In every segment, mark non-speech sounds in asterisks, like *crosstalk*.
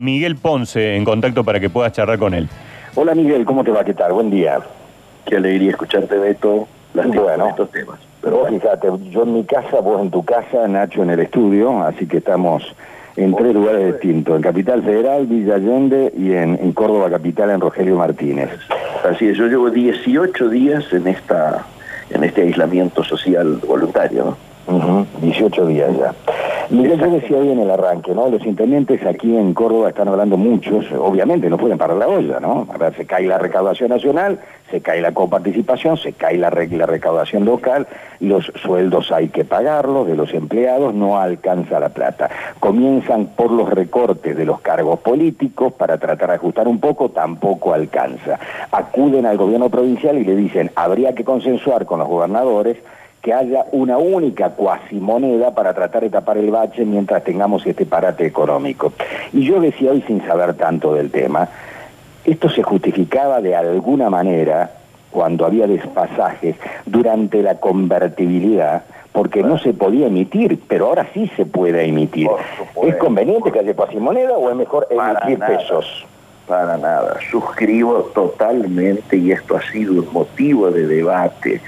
Miguel Ponce en contacto para que puedas charlar con él. Hola Miguel, ¿cómo te va? ¿Qué tal? Buen día. Qué alegría escucharte, Beto, las bueno, estos temas. Pero fíjate, yo en mi casa, vos en tu casa, Nacho en el estudio, así que estamos en tres lugares distintos, en Capital Federal, Villa Allende y en, Córdoba Capital, en Rogelio Martínez. Así es, yo llevo 18 días en esta en este aislamiento social voluntario, ¿no? 18 días ya. Miguel, yo decía hoy en el arranque, ¿no? Los intendentes aquí en Córdoba están hablando muchos, obviamente no pueden parar la olla, ¿no? A ver, se cae la recaudación nacional, se cae la coparticipación, se cae la, la recaudación local, los sueldos hay que pagarlos de los empleados, no alcanza la plata. Comienzan por los recortes de los cargos políticos para tratar de ajustar un poco, tampoco alcanza. Acuden al gobierno provincial y le dicen, habría que consensuar con los gobernadores que haya una única cuasimoneda para tratar de tapar el bache mientras tengamos este parate económico. Y yo decía hoy sin saber tanto del tema, esto se justificaba de alguna manera cuando había despasajes durante la convertibilidad, porque no se podía emitir, pero ahora sí se puede emitir. ¿Es conveniente que haya cuasimoneda o es mejor emitir pesos? Para nada, suscribo totalmente y esto ha sido un motivo de debate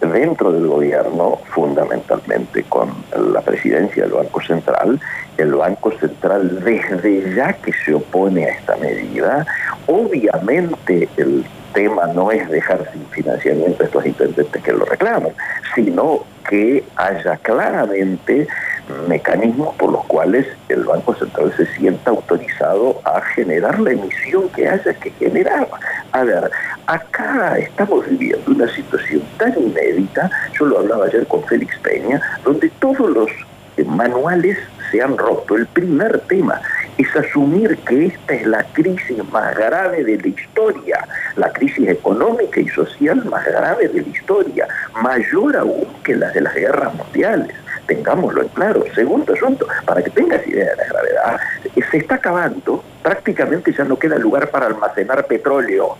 dentro del gobierno, fundamentalmente con la presidencia del Banco Central, el Banco Central desde ya que se opone a esta medida, obviamente el tema no es dejar sin financiamiento a estos intendentes que lo reclaman, sino que haya claramente mecanismos por los cuales el Banco Central se sienta autorizado a generar la emisión que haya que generar. A ver, acá estamos viviendo una situación tan inédita, yo lo hablaba ayer con Félix Peña, donde todos los manuales se han roto. El primer tema es asumir que esta es la crisis más grave de la historia, la crisis económica y social más grave de la historia, mayor aún que la de las guerras mundiales tengámoslo en claro. Segundo asunto, para que tengas idea de la gravedad, se está acabando, prácticamente ya no queda lugar para almacenar petróleo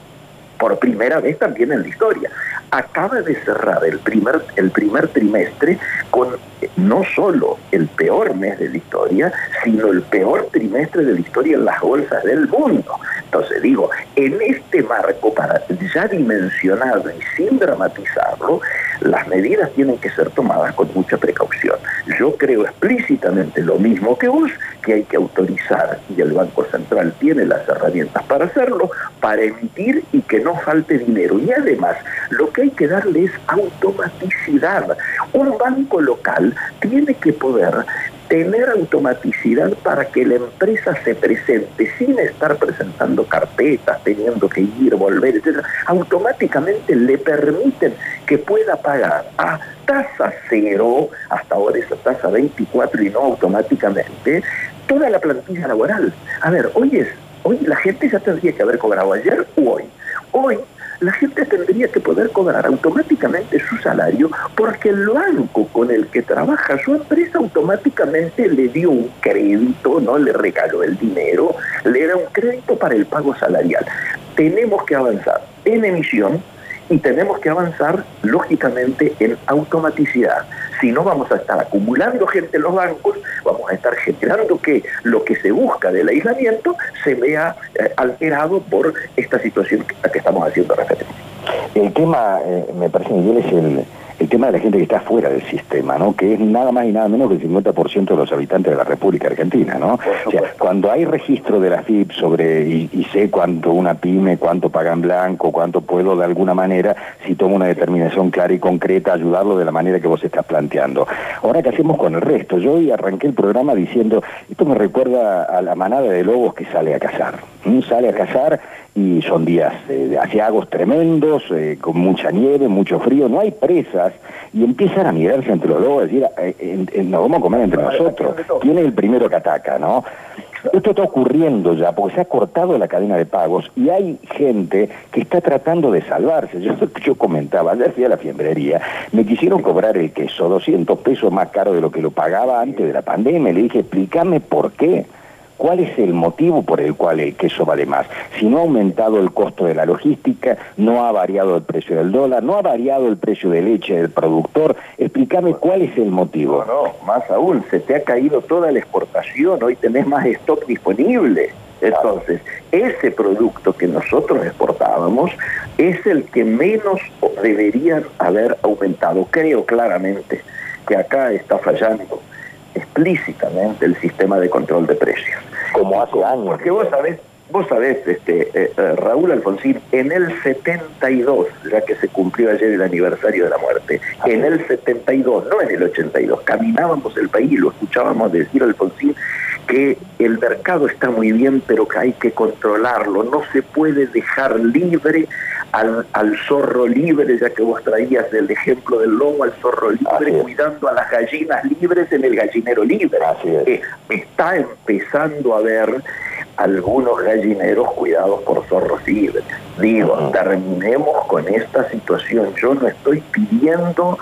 por primera vez también en la historia. Acaba de cerrar el primer, el primer trimestre con eh, no solo el peor mes de la historia, sino el peor trimestre de la historia en las bolsas del mundo. Entonces digo, en este marco, para ya dimensionado y sin dramatizarlo, las medidas tienen que ser tomadas con mucha precaución. Yo creo explícitamente lo mismo que vos, que hay que autorizar, y el Banco Central tiene las herramientas para hacerlo, para emitir y que no falte dinero. Y además, lo que hay que darle es automaticidad. Un banco local tiene que poder tener automaticidad para que la empresa se presente sin estar presentando carpetas, teniendo que ir, volver, etc. Automáticamente le permiten que pueda pagar a tasa cero, hasta ahora esa tasa 24 y no automáticamente, toda la plantilla laboral. A ver, hoy es, hoy la gente ya tendría que haber cobrado ayer o hoy. Hoy la gente tendría que poder cobrar automáticamente su salario porque el banco con el que trabaja su empresa automáticamente le dio un crédito, no le regaló el dinero, le da un crédito para el pago salarial. Tenemos que avanzar en emisión y tenemos que avanzar lógicamente en automaticidad. Si no vamos a estar acumulando gente en los bancos, vamos a estar generando que lo que se busca del aislamiento se vea eh, alterado por esta situación a que estamos haciendo referencia. El tema, eh, me parece, Miguel, es el el tema de la gente que está fuera del sistema, ¿no? Que es nada más y nada menos que el 50% de los habitantes de la República Argentina, ¿no? O sea, cuando hay registro de la FIP sobre, y, sé cuánto una pyme, cuánto paga en blanco, cuánto puedo de alguna manera, si tomo una determinación clara y concreta, ayudarlo de la manera que vos estás planteando. Ahora, ¿qué hacemos con el resto? Yo hoy arranqué el programa diciendo, esto me recuerda a la manada de lobos que sale a cazar. Sale a cazar y son días eh, de asiagos tremendos, eh, con mucha nieve, mucho frío, no hay presas, y empiezan a mirarse entre los lobos, decir, eh, nos vamos a comer entre nosotros, ¿quién es el primero que ataca, no? Esto está ocurriendo ya, porque se ha cortado la cadena de pagos y hay gente que está tratando de salvarse. Yo, *laughs* yo comentaba, ayer fui a la fiembrería, me quisieron cobrar el queso 200 pesos más caro de lo que lo pagaba antes de la pandemia, le dije, explícame por qué ¿Cuál es el motivo por el cual el queso vale más? Si no ha aumentado el costo de la logística, no ha variado el precio del dólar, no ha variado el precio de leche del productor, explícame cuál es el motivo. No, no, más aún, se te ha caído toda la exportación, hoy tenés más stock disponible. Entonces, ese producto que nosotros exportábamos es el que menos deberían haber aumentado. Creo claramente que acá está fallando explícitamente el sistema de control de precios. Como hace años. Porque vos sabés, vos sabés, este, eh, eh, Raúl Alfonsín, en el 72, ya que se cumplió ayer el aniversario de la muerte, en el 72, no en el 82, caminábamos el país y lo escuchábamos decir Alfonsín que el mercado está muy bien, pero que hay que controlarlo, no se puede dejar libre al, zorro libre, ya que vos traías el ejemplo del lobo al zorro libre, cuidando a las gallinas libres en el gallinero libre. Eh, está empezando a ver algunos gallineros cuidados por zorros libres. Digo, terminemos con esta situación. Yo no estoy pidiendo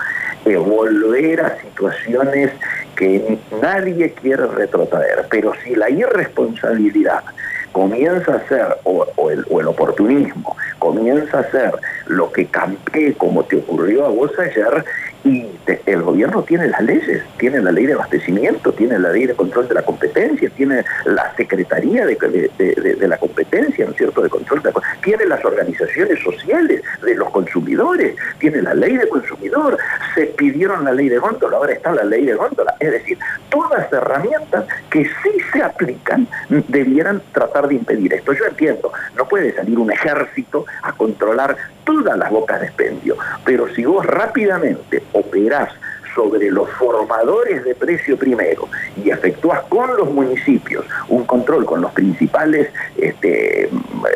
volver a situaciones que nadie quiere retrotraer, pero si la irresponsabilidad comienza a ser, o, el, oportunismo, comienza a ser lo que campee como te ocurrió a vos ayer, y el gobierno tiene las leyes, tiene la ley de abastecimiento, tiene la ley de control de la competencia, tiene la Secretaría de, la Competencia, ¿no es cierto?, de control de la tiene las organizaciones sociales de los consumidores, tiene la ley de consumidor, se pidieron la ley de góndola, ahora está la ley de góndola, es decir, todas herramientas que sí se aplican debieran tratar de impedir esto. Yo entiendo, no puede salir un ejército a controlar todas las bocas de expendio, pero si vos rápidamente operás sobre los formadores de precio primero y efectúas con los municipios un control con los principales este,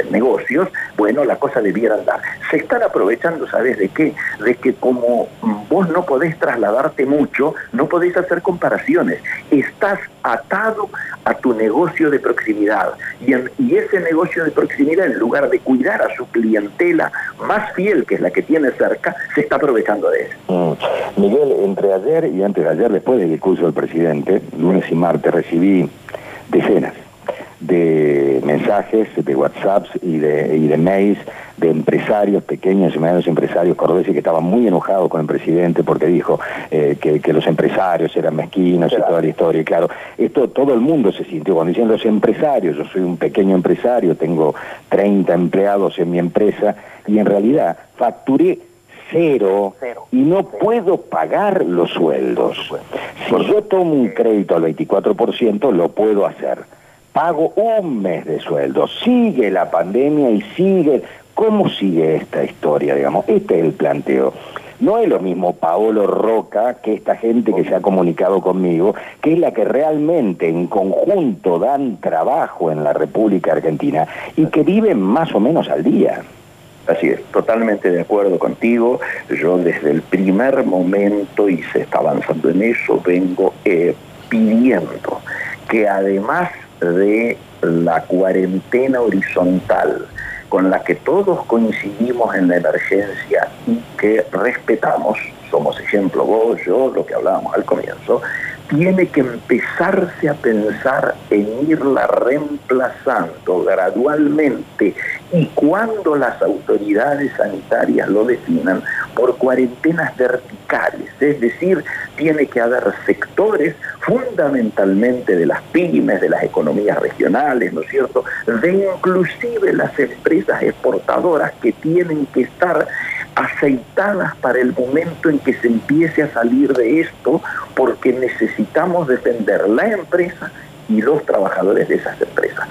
negocios, bueno, la cosa debiera andar. Se están aprovechando, ¿sabes de qué? De que como vos no podés trasladarte mucho, no podés hacer comparaciones. Estás atado a tu negocio de proximidad. Y, ese negocio de proximidad, en lugar de cuidar a su clientela más fiel, que es la que tiene cerca, se está aprovechando de eso. Mm. Miguel, entre ayer y antes de ayer, después del discurso del presidente, lunes y martes, recibí decenas de mensajes, de WhatsApps y de, y de mails de empresarios, pequeños y medianos empresarios cordobeses que estaban muy enojados con el presidente porque dijo eh, que, los empresarios eran mezquinos y toda la historia. Y claro, esto todo el mundo se sintió cuando dicen los empresarios, yo soy un pequeño empresario, tengo 30 empleados en mi empresa y en realidad facturé cero, y no puedo pagar los sueldos. Si yo tomo un crédito al 24%, lo puedo hacer. Pago un mes de sueldo. Sigue la pandemia y sigue. ¿Cómo sigue esta historia, digamos? Este es el planteo. No es lo mismo Paolo Roca que esta gente que se ha comunicado conmigo, que es la que realmente en conjunto dan trabajo en la República Argentina y que viven más o menos al día. Así es, totalmente de acuerdo contigo. Yo desde el primer momento, y se está avanzando en eso, vengo eh, pidiendo que además de la cuarentena horizontal, con la que todos coincidimos en la emergencia y que respetamos, somos ejemplo vos, yo, lo que hablábamos al comienzo, tiene que empezarse a pensar en irla reemplazando gradualmente y cuando las autoridades sanitarias lo definan por cuarentenas verticales, es decir, tiene que haber sectores fundamentalmente de las pymes, de las economías regionales, ¿no es cierto?, de inclusive las empresas exportadoras que tienen que estar aceitadas para el momento en que se empiece a salir de esto, porque necesitamos defender la empresa y los trabajadores de esas empresas.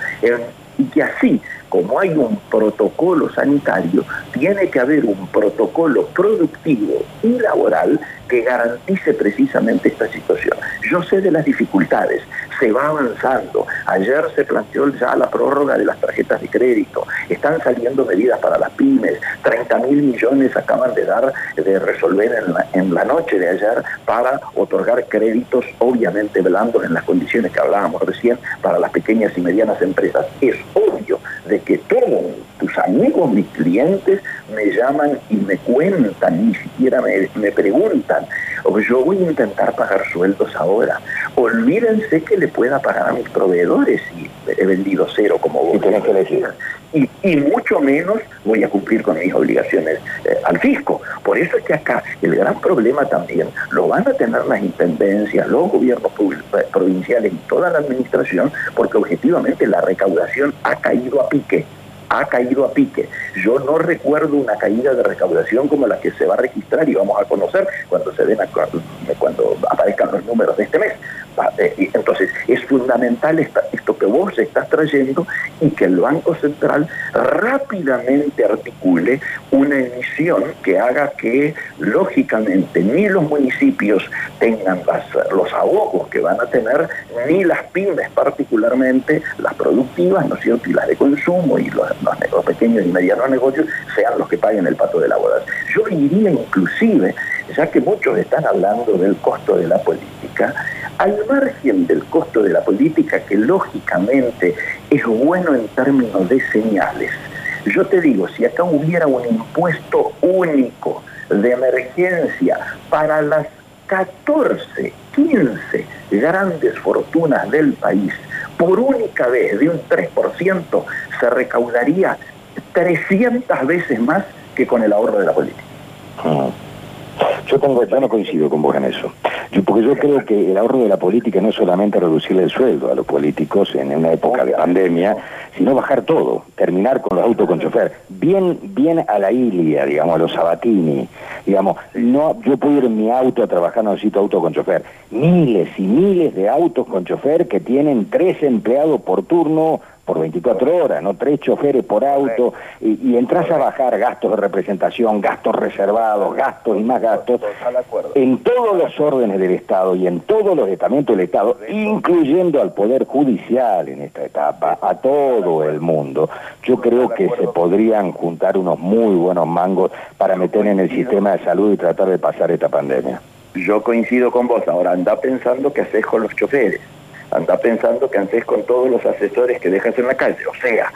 Y que así como hay un protocolo sanitario, tiene que haber un protocolo productivo y laboral que garantice precisamente esta situación. Yo sé de las dificultades, se va avanzando. Ayer se planteó ya la prórroga de las tarjetas de crédito, están saliendo medidas para las pymes, 30 mil millones acaban de dar, de resolver en la, noche de ayer para otorgar créditos, obviamente velando en las condiciones que hablábamos recién, para las pequeñas y medianas empresas. Es obvio de que todos tus amigos, mis clientes, me llaman y me cuentan, ni siquiera me, preguntan o yo voy a intentar pagar sueldos ahora. Olvídense que le pueda pagar a mis proveedores si he vendido cero como vos. Y tenés que decir. Y, mucho menos voy a cumplir con mis obligaciones eh, al fisco. Por eso es que acá el gran problema también lo van a tener las intendencias, los gobiernos provinciales y toda la administración, porque objetivamente la recaudación ha caído a pique ha caído a pique. Yo no recuerdo una caída de recaudación como la que se va a registrar y vamos a conocer cuando se den cuando aparezcan los números de este mes. Eh, entonces, es fundamental esto que vos estás trayendo y que el Banco Central rápidamente articule una emisión que haga que, lógicamente, ni los municipios tengan los ahogos que van a tener, ni las pymes particularmente, las productivas, ¿no es cierto?, y las de consumo y los, los pequeños y medianos negocios sean los que paguen el pato de la boda. Yo diría inclusive, ya que muchos están hablando del costo de la política, al margen del costo de la política, que lógicamente es bueno en términos de señales, yo te digo, si acá hubiera un impuesto único de emergencia para las 14, 15 grandes fortunas del país, por única vez de un 3%, se recaudaría 300 veces más que con el ahorro de la política. Ah. Yo tengo, yo no coincido con vos en eso. Porque yo creo que el ahorro de la política no es solamente reducirle el sueldo a los políticos en una época de pandemia, sino bajar todo, terminar con los autos con chofer. Bien, bien a la Ilia, digamos, a los Sabatini. Digamos, no, yo puedo ir en mi auto a trabajar, no necesito auto con chofer. Miles y miles de autos con chofer que tienen tres empleados por turno por 24 horas, ¿no? Tres choferes por auto, y, entras a bajar gastos de representación, gastos reservados, gastos y más gastos, en todos los órdenes del Estado y en todos los estamentos del Estado, incluyendo al Poder Judicial en esta etapa, a todo el mundo. Yo creo que se podrían juntar unos muy buenos mangos para meter en el sistema de salud y tratar de pasar esta pandemia. Yo coincido con vos, ahora anda pensando qué haces con los choferes anda pensando que antes con todos los asesores que dejas en la calle. O sea,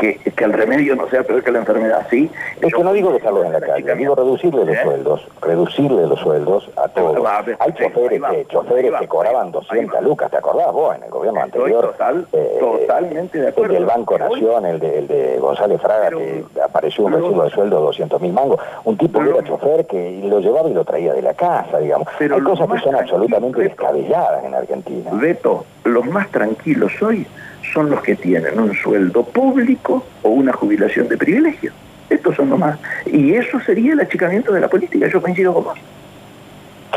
que, que, el remedio no sea peor que la enfermedad, sí. Es que no digo dejarlo en la calle, digo reducirle los ¿Eh? sueldos, reducirle los sueldos a todos. Hay choferes, que, choferes que cobraban 200 lucas, ¿te acordás vos en el gobierno anterior? Total, eh, totalmente de acuerdo. El del Banco Nación, el de, el de González Fraga, que apareció un recibo de sueldo de 200 mil mangos. Un tipo que era chofer que lo llevaba y lo traía de la casa, digamos. Pero Hay cosas que son absolutamente descabelladas en Argentina. Beto, los más tranquilos hoy son los que tienen un sueldo público o una jubilación de privilegio. Estos son los más. Y eso sería el achicamiento de la política. Yo coincido con vos.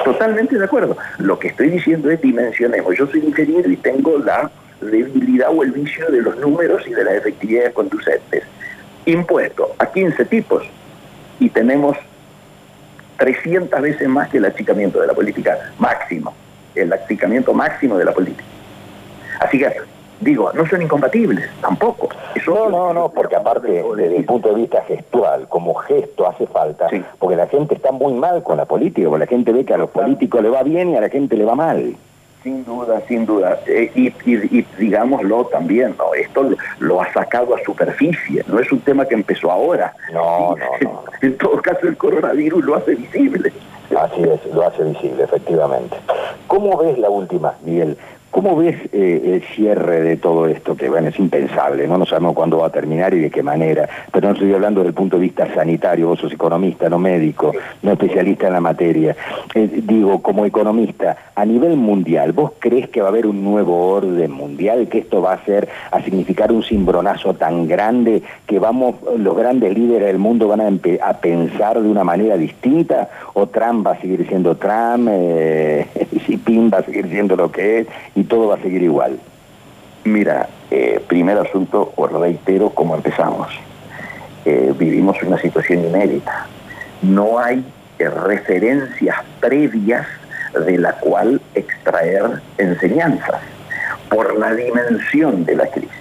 Totalmente de acuerdo. Lo que estoy diciendo es dimensionemos. Yo soy ingeniero y tengo la debilidad o el vicio de los números y de las efectividades conducentes. Impuesto a 15 tipos y tenemos 300 veces más que el achicamiento de la política máximo. El achicamiento máximo de la política. Así que digo, no son incompatibles, tampoco. no, no, no, porque aparte, desde el punto de vista gestual, como gesto hace falta, porque la gente está muy mal con la política, porque la gente ve que a los políticos le va bien y a la gente le va mal. Sin duda, sin duda. Eh, y, digámoslo también, ¿no? Esto lo, ha sacado a superficie, no es un tema que empezó ahora. No, no, no. *laughs* En todo caso, el coronavirus lo hace visible. Así es, lo hace visible, efectivamente. ¿Cómo ves la última, Miguel? ¿Cómo ves eh, el cierre de todo esto? Que bueno, es impensable, ¿no? No sabemos cuándo va a terminar y de qué manera. Pero no estoy hablando desde el punto de vista sanitario, vos sos economista, no médico, no especialista en la materia. Eh, digo, como economista, a nivel mundial, ¿vos crees que va a haber un nuevo orden mundial? ¿Que esto va a ser, a significar un cimbronazo tan grande que vamos, los grandes líderes del mundo van a, a pensar de una manera distinta? ¿O Trump va a seguir siendo Trump? Eh, *laughs* Xi va a seguir siendo lo que es? Todo va a seguir igual? Mira, eh, primer asunto, os reitero cómo empezamos. Eh, vivimos una situación inédita. No hay eh, referencias previas de la cual extraer enseñanzas por la dimensión de la crisis.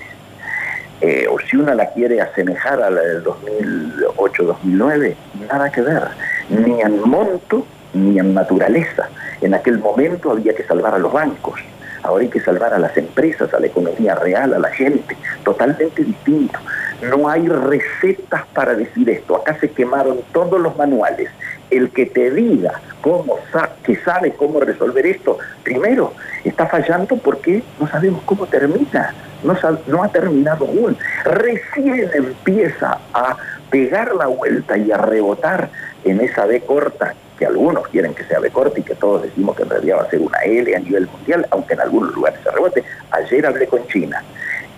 o si una la quiere asemejar a la del 2008-2009, nada que ver, ni en monto ni en naturaleza. En aquel momento había que salvar a los bancos, Ahora hay que salvar a las empresas, a la economía real, a la gente. Totalmente distinto. No hay recetas para decir esto. Acá se quemaron todos los manuales. el que te diga cómo que sabe cómo resolver esto, primero está fallando porque no sabemos cómo termina, no, no ha terminado aún. Recién empieza a pegar la vuelta y a rebotar en esa B corta algunos quieren que sea B corta y que todos decimos que en realidad va a ser una L a nivel mundial, aunque en algunos lugares se rebote. Ayer hablé con China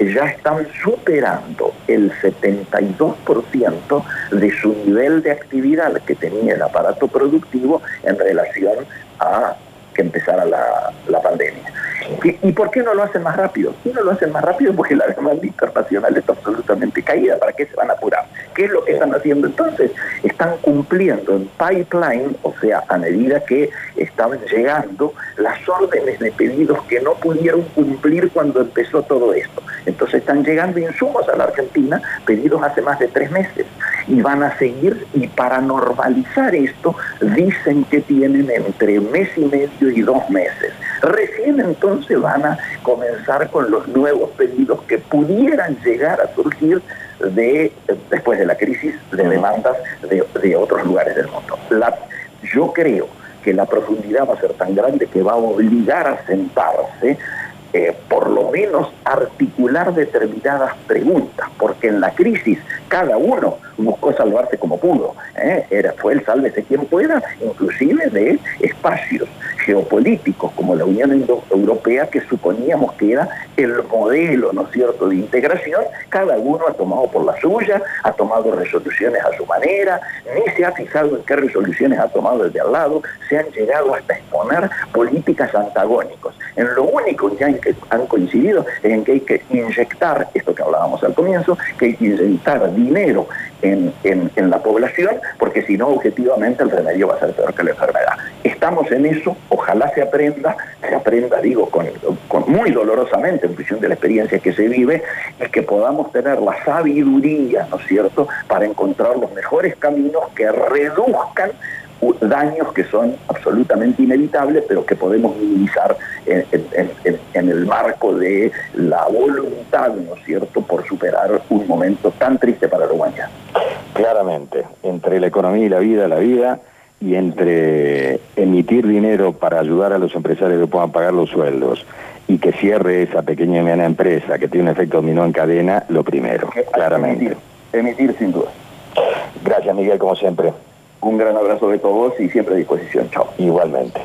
ya están superando el 72% de su nivel de actividad que tenía el aparato productivo en relación a que empezara la, la pandemia. ¿Y, por qué no lo hacen más rápido? Y no lo hacen más rápido porque la demanda internacional está absolutamente caída. ¿Para qué se van a apurar? ¿Qué es lo que están haciendo entonces? Están cumpliendo en pipeline, o sea, a medida que estaban llegando las órdenes de pedidos que no pudieron cumplir cuando empezó todo esto. Entonces están llegando insumos a la Argentina, pedidos hace más de tres meses y van a seguir y para normalizar esto dicen que tienen entre mes y medio y dos meses. Recién entonces van a comenzar con los nuevos pedidos que pudieran llegar a surgir de, después de la crisis de demandas de, otros lugares del mundo. yo creo que la profundidad va a ser tan grande que va a obligar a sentarse eh, por lo menos articular determinadas preguntas, porque en la crisis cada uno buscó salvarse como pudo. ¿eh? Era, fue el sálvese quien pueda, inclusive de espacios geopolíticos como la Unión Europea, que suponíamos que era el modelo, ¿no es cierto?, de integración, cada uno ha tomado por la suya, ha tomado resoluciones a su manera, ni se ha fijado en qué resoluciones ha tomado el de al lado, se han llegado hasta exponer políticas antagónicos. En lo único en que han coincidido es en que hay que inyectar, esto que hablábamos al comienzo, que hay que inyectar dinero en, en, la población, porque si no, objetivamente el remedio va a ser peor que la enfermedad. Estamos en eso, ojalá se aprenda, se aprenda, digo, con, con, muy dolorosamente en función de la experiencia que se vive, es que podamos tener la sabiduría, ¿no es cierto?, para encontrar los mejores caminos que reduzcan daños que son absolutamente inevitables, pero que podemos minimizar en, el marco de la voluntad, ¿no es cierto?, por superar un momento tan triste para la humanidad. Claramente, entre la economía y la vida, la vida, y entre emitir dinero para ayudar a los empresarios que puedan pagar los sueldos y que cierre esa pequeña y mediana empresa que tiene un efecto dominó en cadena, lo primero, claramente. Emitir, emitir sin duda. Gracias Miguel, como siempre. Un gran abrazo de todos y siempre a disposición. Chao. Igualmente.